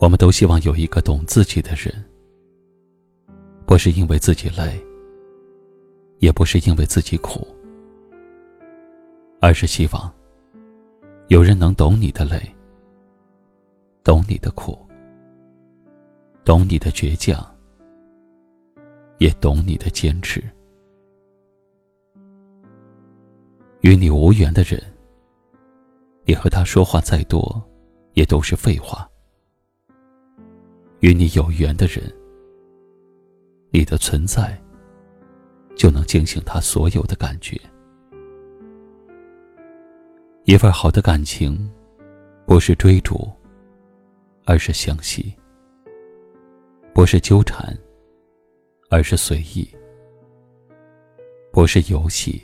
我们都希望有一个懂自己的人，不是因为自己累，也不是因为自己苦，而是希望有人能懂你的累，懂你的苦，懂你的倔强，也懂你的坚持。与你无缘的人，你和他说话再多。也都是废话。与你有缘的人，你的存在就能惊醒他所有的感觉。一份好的感情，不是追逐，而是相惜；不是纠缠，而是随意；不是游戏，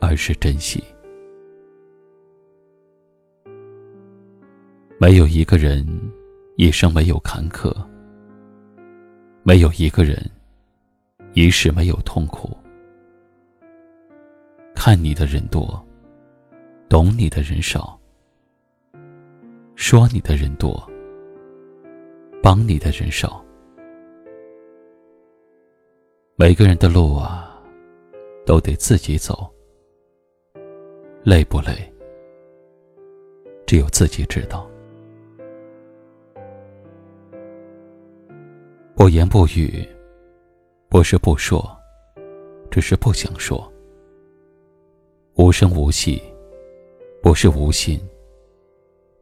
而是珍惜。没有一个人一生没有坎坷，没有一个人一世没有痛苦。看你的人多，懂你的人少；说你的人多，帮你的人少。每个人的路啊，都得自己走，累不累，只有自己知道。不言不语，不是不说，只是不想说。无声无息，不是无心，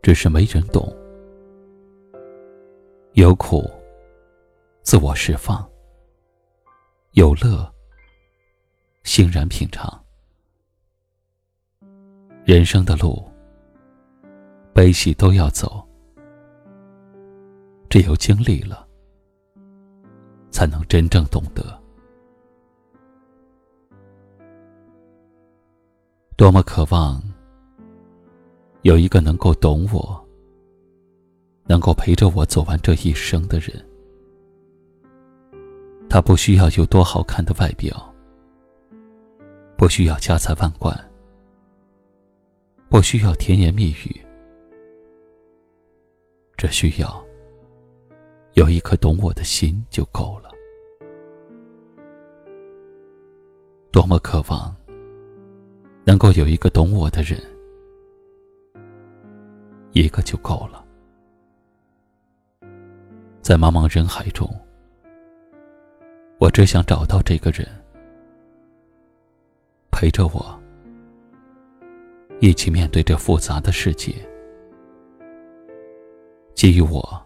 只是没人懂。有苦，自我释放；有乐，欣然品尝。人生的路，悲喜都要走，只有经历了。才能真正懂得，多么渴望有一个能够懂我、能够陪着我走完这一生的人。他不需要有多好看的外表，不需要家财万贯，不需要甜言蜜语，只需要有一颗懂我的心就够了。多么渴望能够有一个懂我的人，一个就够了。在茫茫人海中，我只想找到这个人，陪着我一起面对这复杂的世界，给予我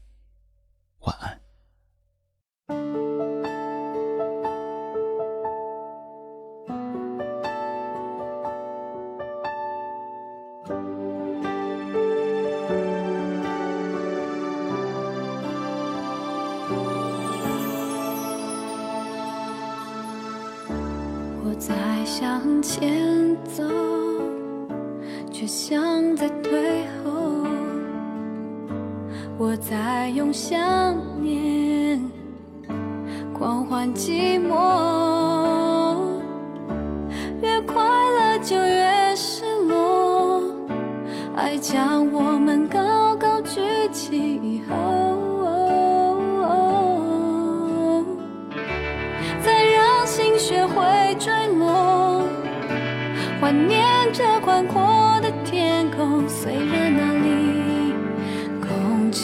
晚安。我在向前走，却像在退后。我在用想念狂欢寂寞，越快乐就越失落。爱将我们高高举起以后。再让心学会坠落怀念着宽阔的天空，虽然那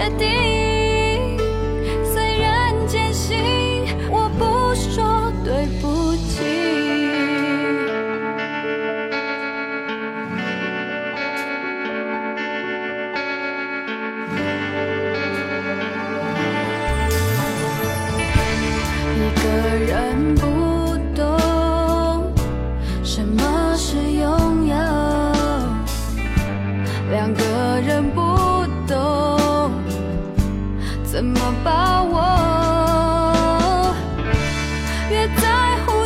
决定。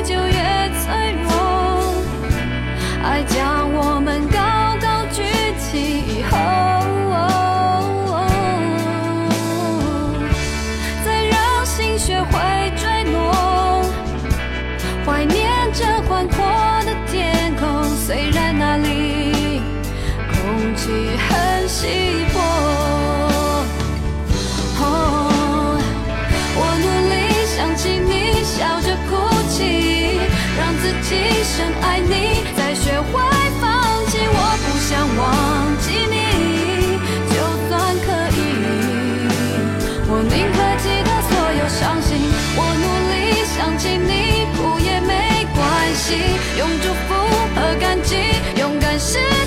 就越脆弱，爱将我们高高举起。以后再让心学会坠落，怀念着宽阔的天空，虽然那里空气很稀薄。今生爱你，再学会放弃，我不想忘记你，就算可以，我宁可记得所有伤心。我努力想起你，哭也没关系，用祝福和感激，勇敢是。